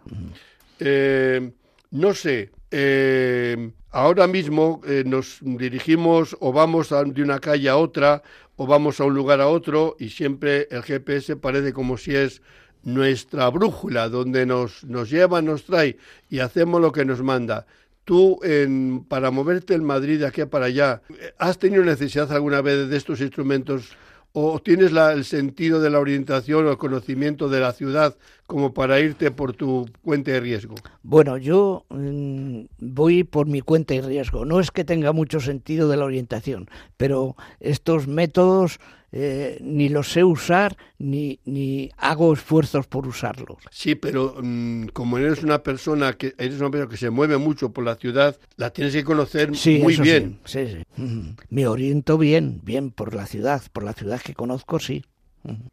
S2: Eh, no sé, eh, ahora mismo eh, nos dirigimos o vamos a- de una calle a otra o vamos a un lugar a otro y siempre el GPS parece como si es nuestra brújula, donde nos, nos lleva, nos trae y hacemos lo que nos manda. Tú, en, para moverte en Madrid de aquí para allá, ¿has tenido necesidad alguna vez de estos instrumentos o tienes la- el sentido de la orientación o el conocimiento de la ciudad como para irte por tu cuenta de riesgo?
S5: Bueno, yo mm, voy por mi cuenta y riesgo. No es que tenga mucho sentido de la orientación, pero estos métodos eh, ni los sé usar ni, ni hago esfuerzos por usarlos.
S2: Sí, pero mm, como eres una persona que eres una persona que se mueve mucho por la ciudad, la tienes que conocer
S5: Sí,
S2: muy bien.
S5: Sí, sí, sí. Ujú. Me oriento bien, bien por la ciudad, por la ciudad que conozco, sí.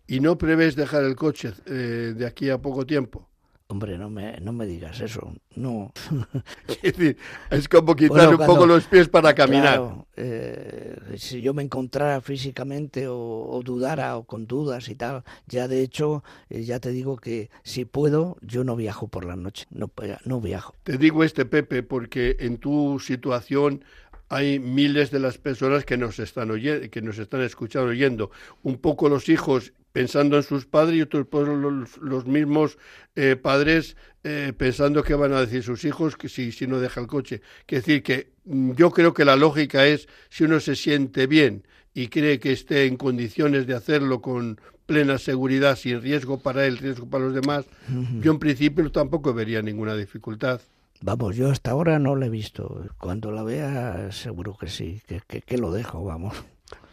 S2: Y no prevés dejar el coche eh, de aquí a poco tiempo.
S5: Hombre, no me, no me digas eso. No.
S2: Es decir, es como quitar
S5: Bueno,
S2: un
S5: cuando-
S2: poco los pies para caminar.
S5: Claro, eh, si yo me encontrara físicamente o, o dudara o con dudas y tal, ya de hecho, eh, ya te digo que si puedo, yo no viajo por la noche, no, eh, no viajo.
S2: Te digo este, Pepe, porque en tu situación hay miles de las personas que nos están oyendo, que nos están escuchando oyendo. Un poco los hijos pensando en sus padres y otros pues, los, los mismos eh, padres eh, pensando qué van a decir sus hijos que si, si no deja el coche. Quiere decir que mm, yo creo que la lógica es si uno se siente bien y cree que esté en condiciones de hacerlo con plena seguridad, sin riesgo para él, riesgo para los demás, yo en principio tampoco vería ninguna dificultad.
S5: Vamos, yo hasta ahora no lo he visto. Cuando la vea, seguro que sí, que, que, que lo dejo, vamos.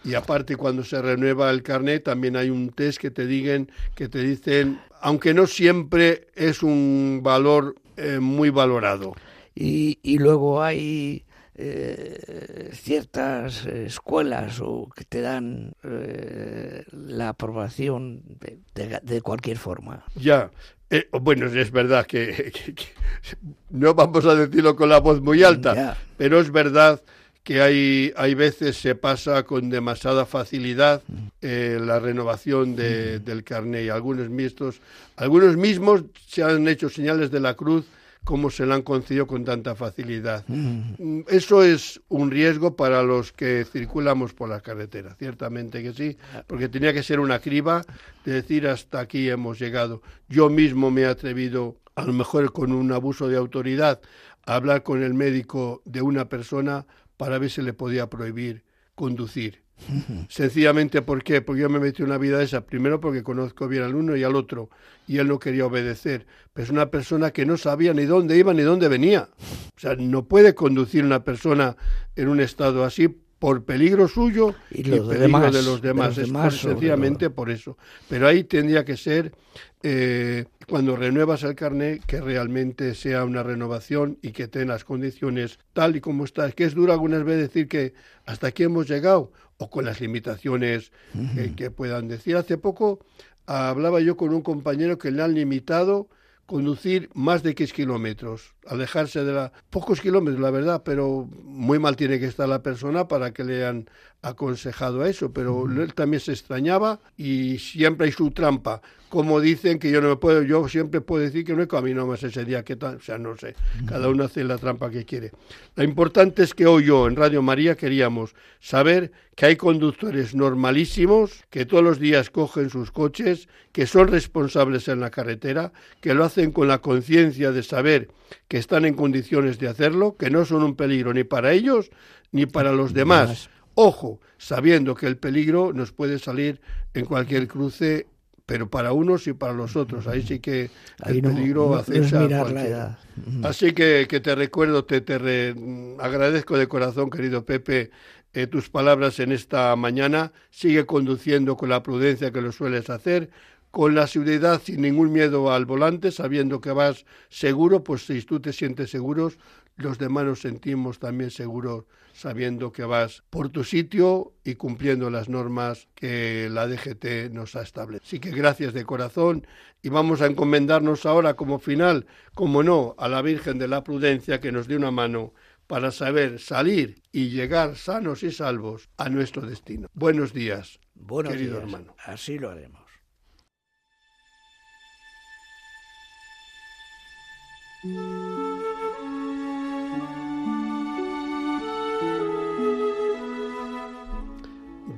S2: Y aparte cuando se renueva el carnet también hay un test que te digan que te dicen, aunque no siempre es un valor eh, muy valorado.
S5: Y, y luego hay eh, ciertas escuelas o que te dan eh, la aprobación de, de- de cualquier forma.
S2: Ya, eh, bueno, es verdad que, que- que no vamos a decirlo con la voz muy alta, pero es verdad que hay, hay veces se pasa con demasiada facilidad eh, la renovación de- del carnet. Y algunos mismos, algunos mismos se han hecho señales de la cruz como se la han concedido con tanta facilidad. Mm, Eso es un riesgo para los que circulamos por la carretera, ciertamente que sí, porque tenía que ser una criba de decir hasta aquí hemos llegado. Yo mismo me he atrevido, a lo mejor con un abuso de autoridad, a hablar con el médico de una persona para ver si le podía prohibir conducir. Sencillamente, ¿por qué? Porque yo me metí en una vida esa, primero porque conozco bien al uno y al otro, y él no quería obedecer. Pero es una persona que no sabía ni dónde iba ni dónde venía. O sea, no puede conducir una persona en un estado así por peligro suyo y, peligro de los demás. es sencillamente por eso. Pero ahí tendría que ser, eh, cuando renuevas el carnet, que realmente sea una renovación y que tenga las condiciones tal y como está. Es que es duro algunas veces decir que hasta aquí hemos llegado o con las limitaciones eh, que puedan decir. Hace poco hablaba yo con un compañero que le han limitado conducir más de X kilómetros, alejarse de la... Pocos kilómetros, la verdad, pero muy mal tiene que estar la persona para que le han aconsejado a eso, pero él también se extrañaba y siempre hay su trampa. Como dicen que yo no me puedo, yo siempre puedo decir que no he caminado más ese día, que tal, o sea, no sé, cada uno hace la trampa que quiere. Lo importante es que hoy yo en Radio María queríamos saber que hay conductores normalísimos que todos los días cogen sus coches, que son responsables en la carretera, que lo hacen con la conciencia de saber que están en condiciones de hacerlo, que no son un peligro ni para ellos ni para los demás Ojo, sabiendo que el peligro nos puede salir en cualquier cruce, pero para unos y para los otros. Ahí sí que el peligro acecha Así que, que, te recuerdo, te, te agradezco de corazón, querido Pepe, eh, tus palabras en esta mañana. Sigue conduciendo con la prudencia que lo sueles hacer con la seguridad sin ningún miedo al volante, sabiendo que vas seguro, pues si tú te sientes seguros, los demás nos sentimos también seguros sabiendo que vas por tu sitio y cumpliendo las normas que la DGT nos ha establecido. Así que gracias de corazón y vamos a encomendarnos ahora como final, como no, a la Virgen de la Prudencia que nos dé una mano para saber salir y llegar sanos y salvos a nuestro destino. Buenos días, querido hermano.
S5: Así lo haremos.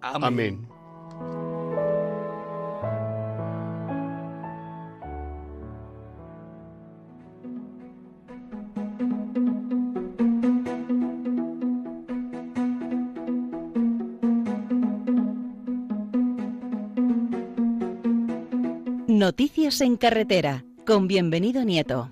S2: Amén.
S1: Noticias en carretera con bienvenido Nieto.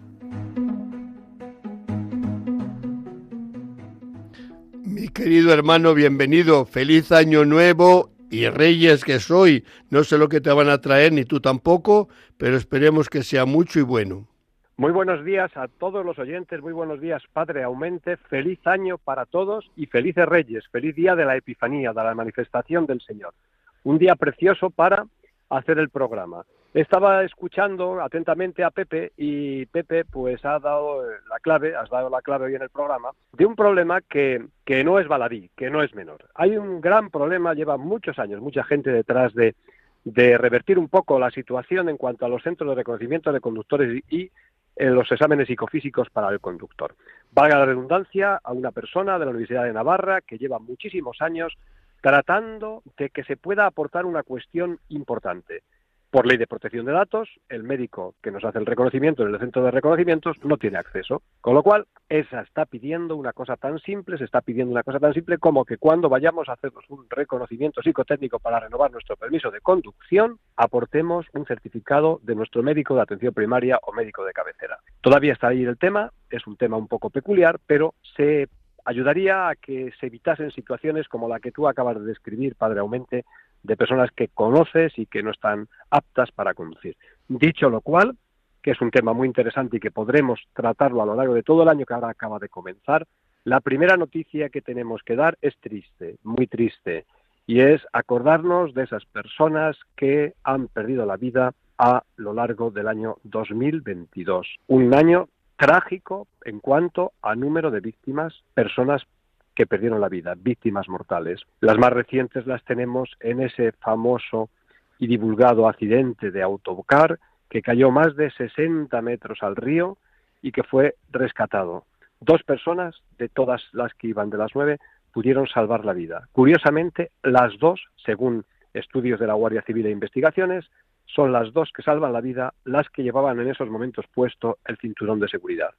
S2: Querido hermano, bienvenido. Feliz año nuevo y reyes que soy. No sé lo que te van a traer, ni tú tampoco, pero esperemos que sea mucho y bueno.
S6: Muy buenos días a todos los oyentes, muy buenos días, Padre Aumente, feliz año para todos y felices reyes, feliz día de la Epifanía, de la manifestación del Señor. Un día precioso para hacer el programa. Estaba escuchando atentamente a Pepe y Pepe pues ha dado la clave, has dado la clave hoy en el programa, de un problema que, que no es baladí, que no es menor. Hay un gran problema, lleva muchos años, mucha gente detrás de, de revertir un poco la situación en cuanto a los centros de reconocimiento de conductores y en los exámenes psicofísicos para el conductor. Valga la redundancia a una persona de la Universidad de Navarra que lleva muchísimos años tratando de que se pueda aportar una cuestión importante. Por ley de protección de datos, el médico que nos hace el reconocimiento en el centro de reconocimientos no tiene acceso. Con lo cual, esa está pidiendo una cosa tan simple, se está pidiendo una cosa tan simple como que cuando vayamos a hacernos un reconocimiento psicotécnico para renovar nuestro permiso de conducción, aportemos un certificado de nuestro médico de atención primaria o médico de cabecera. Todavía está ahí el tema, es un tema un poco peculiar, pero se ayudaría a que se evitasen situaciones como la que tú acabas de describir, Padre Aumente, de personas que conoces y que no están aptas para conducir. Dicho lo cual, que es un tema muy interesante y que podremos tratarlo a lo largo de todo el año que ahora acaba de comenzar, la primera noticia que tenemos que dar es triste, muy triste, y es acordarnos de esas personas que han perdido la vida a lo largo del año 2022. Un año trágico en cuanto a número de víctimas, personas que perdieron la vida, víctimas mortales. Las más recientes las tenemos en ese famoso y divulgado accidente de autocar que cayó más de 60 metros al río y que fue rescatado. Dos personas de todas las que iban de las nueve pudieron salvar la vida. Curiosamente, las dos, según estudios de la Guardia Civil e investigaciones, son las dos que salvan la vida las que llevaban en esos momentos puesto el cinturón de seguridad.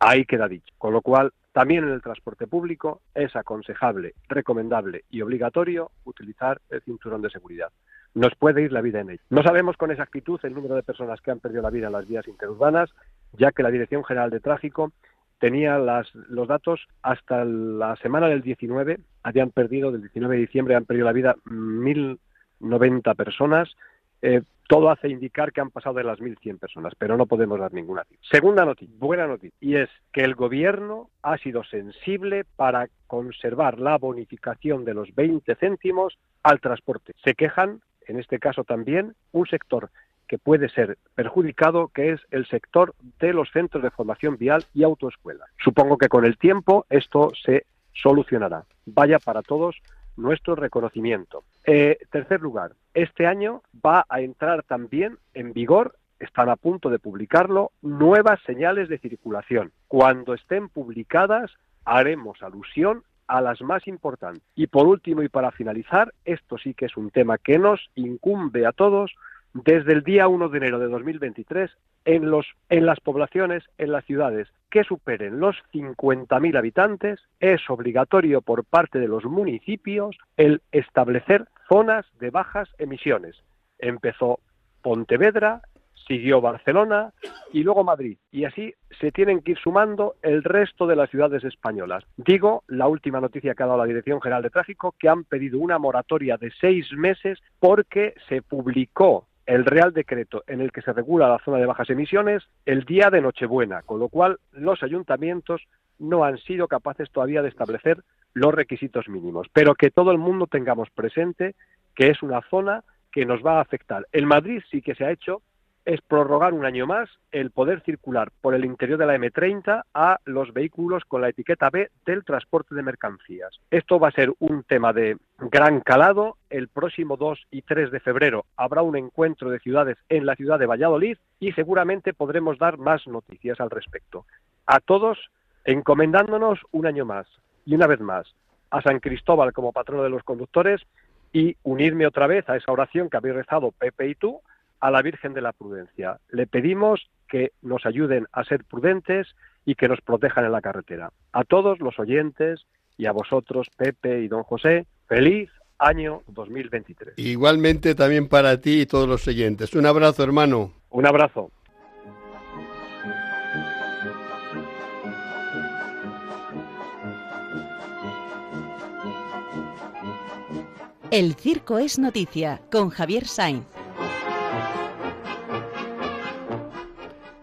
S6: Ahí queda dicho. Con lo cual, también en el transporte público es aconsejable, recomendable y obligatorio utilizar el cinturón de seguridad. Nos puede ir la vida en ello. No sabemos con exactitud el número de personas que han perdido la vida en las vías interurbanas, ya que la Dirección General de Tráfico tenía los datos hasta la semana del 19, habían perdido, del 19 de diciembre, han perdido la vida 1.090 personas. Eh, todo hace indicar que han pasado de las 1.100 personas, pero no podemos dar ninguna cifra. Segunda noticia, buena noticia, y es que el Gobierno ha sido sensible para conservar la bonificación de los 20 céntimos al transporte. Se quejan, en este caso también, un sector que puede ser perjudicado, que es el sector de los centros de formación vial y autoescuela. Supongo que con el tiempo esto se solucionará. Vaya para todos nuestro reconocimiento. Eh, tercer lugar, este año va a entrar también en vigor, están a punto de publicarlo, nuevas señales de circulación. Cuando estén publicadas, haremos alusión a las más importantes. Y por último y para finalizar, esto sí que es un tema que nos incumbe a todos, desde el día 1 de enero de 2023 en, los, en las poblaciones, en las ciudades que superen los 50.000 habitantes, es obligatorio por parte de los municipios el establecer zonas de bajas emisiones. Empezó Pontevedra, siguió Barcelona y luego Madrid. Y así se tienen que ir sumando el resto de las ciudades españolas. Digo, la última noticia que ha dado la Dirección General de Tráfico, que han pedido una moratoria de seis meses porque se publicó el Real Decreto en el que se regula la zona de bajas emisiones el día de Nochebuena, con lo cual los ayuntamientos no han sido capaces todavía de establecer los requisitos mínimos, pero que todo el mundo tengamos presente que es una zona que nos va a afectar. En Madrid sí que se ha hecho es prorrogar un año más el poder circular por el interior de la M30 a los vehículos con la etiqueta B del transporte de mercancías. Esto va a ser un tema de gran calado. El próximo 2 y 3 de febrero habrá un encuentro de ciudades en la ciudad de Valladolid y seguramente podremos dar más noticias al respecto. A todos, encomendándonos un año más y una vez más a San Cristóbal como patrono de los conductores y unirme otra vez a esa oración que habéis rezado Pepe y tú a la Virgen de la Prudencia. Le pedimos que nos ayuden a ser prudentes y que nos protejan en la carretera. A todos los oyentes y a vosotros, Pepe y don José, feliz año 2023.
S2: Igualmente también para ti y todos los oyentes. Un abrazo, hermano.
S6: Un abrazo.
S1: El circo es noticia con Javier Sainz.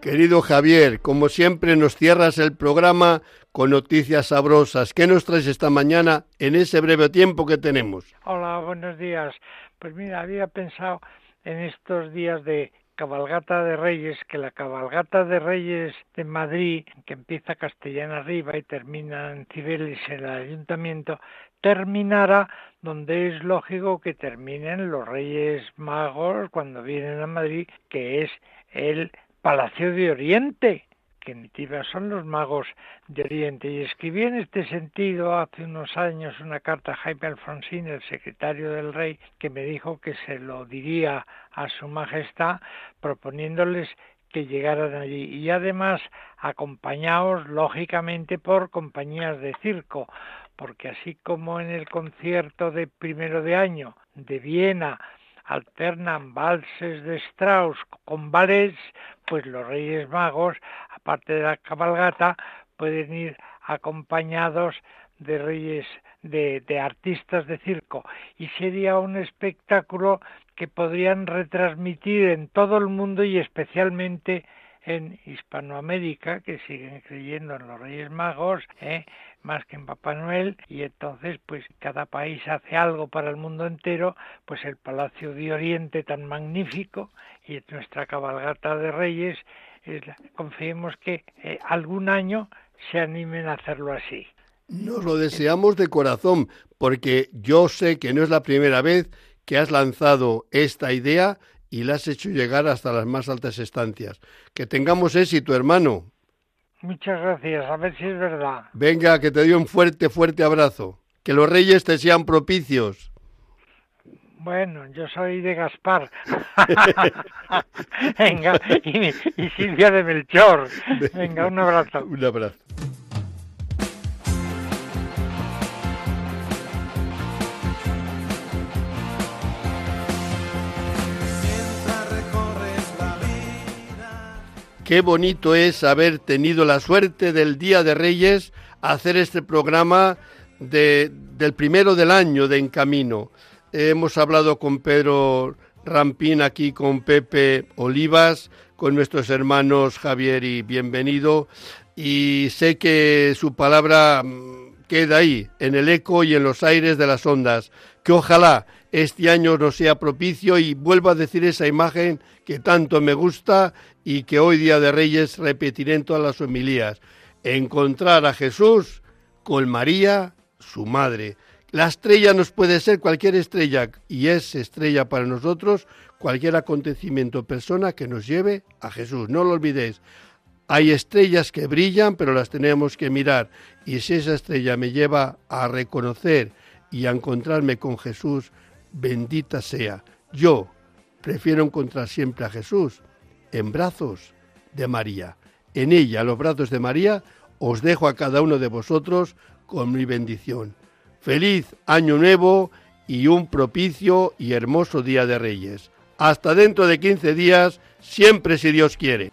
S2: Querido Javier, como siempre nos cierras el programa con noticias sabrosas. ¿Qué nos traes esta mañana en ese breve tiempo que tenemos?
S7: Hola, buenos días. Pues mira, había pensado en estos días de cabalgata de Reyes, que la cabalgata de Reyes de Madrid, que empieza Castellana arriba y termina en Cibeles en el ayuntamiento, terminará donde es lógico que terminen los Reyes Magos cuando vienen a Madrid, que es el Palacio de Oriente, que en definitiva son los magos de Oriente. Y escribí en este sentido hace unos años una carta a Jaime Alfonsín, el secretario del rey, que me dijo que se lo diría a su majestad proponiéndoles que llegaran allí y además acompañados lógicamente por compañías de circo, porque así como en el concierto de primero de año de Viena alternan valses de Strauss con ballets, pues los Reyes Magos, aparte de la cabalgata, pueden ir acompañados de reyes de, de artistas de circo. Y sería un espectáculo que podrían retransmitir en todo el mundo y especialmente en Hispanoamérica, que siguen creyendo en los Reyes Magos, ¿eh? más que en Papá Noel, y entonces pues cada país hace algo para el mundo entero, pues el Palacio de Oriente tan magnífico y nuestra cabalgata de Reyes, confiemos que eh, algún año se animen a hacerlo así.
S2: Nos lo deseamos de corazón, porque yo sé que no es la primera vez que has lanzado esta idea y la has hecho llegar hasta las más altas estancias. Que tengamos éxito, hermano.
S7: Muchas gracias, a ver si es verdad.
S2: Venga, que te doy un fuerte, fuerte abrazo. Que los reyes te sean propicios.
S7: Bueno, yo soy de Gaspar. Venga, y, y Silvia de Melchor. Venga, un abrazo.
S2: Un abrazo. Qué bonito es haber tenido la suerte del Día de Reyes hacer este programa de, del primero del año de En Camino. Hemos hablado con Pedro Rampín aquí, con Pepe Olivas, con nuestros hermanos Javier y bienvenido. Y sé que su palabra mm, queda ahí, en el eco y en los aires de las ondas. Que ojalá este año nos sea propicio y vuelva a decir esa imagen que tanto me gusta y que hoy día de Reyes repetiré en todas las homilías. Encontrar a Jesús con María, su madre. La estrella nos puede ser cualquier estrella y es estrella para nosotros cualquier acontecimiento persona que nos lleve a Jesús. No lo olvidéis. Hay estrellas que brillan, pero las tenemos que mirar. Y si esa estrella me lleva a reconocer y a encontrarme con Jesús, bendita sea. Yo prefiero encontrar siempre a Jesús en brazos de María. En ella, los brazos de María, os dejo a cada uno de vosotros con mi bendición. Feliz año nuevo y un propicio y hermoso día de Reyes. Hasta dentro de 15 días, siempre si Dios quiere.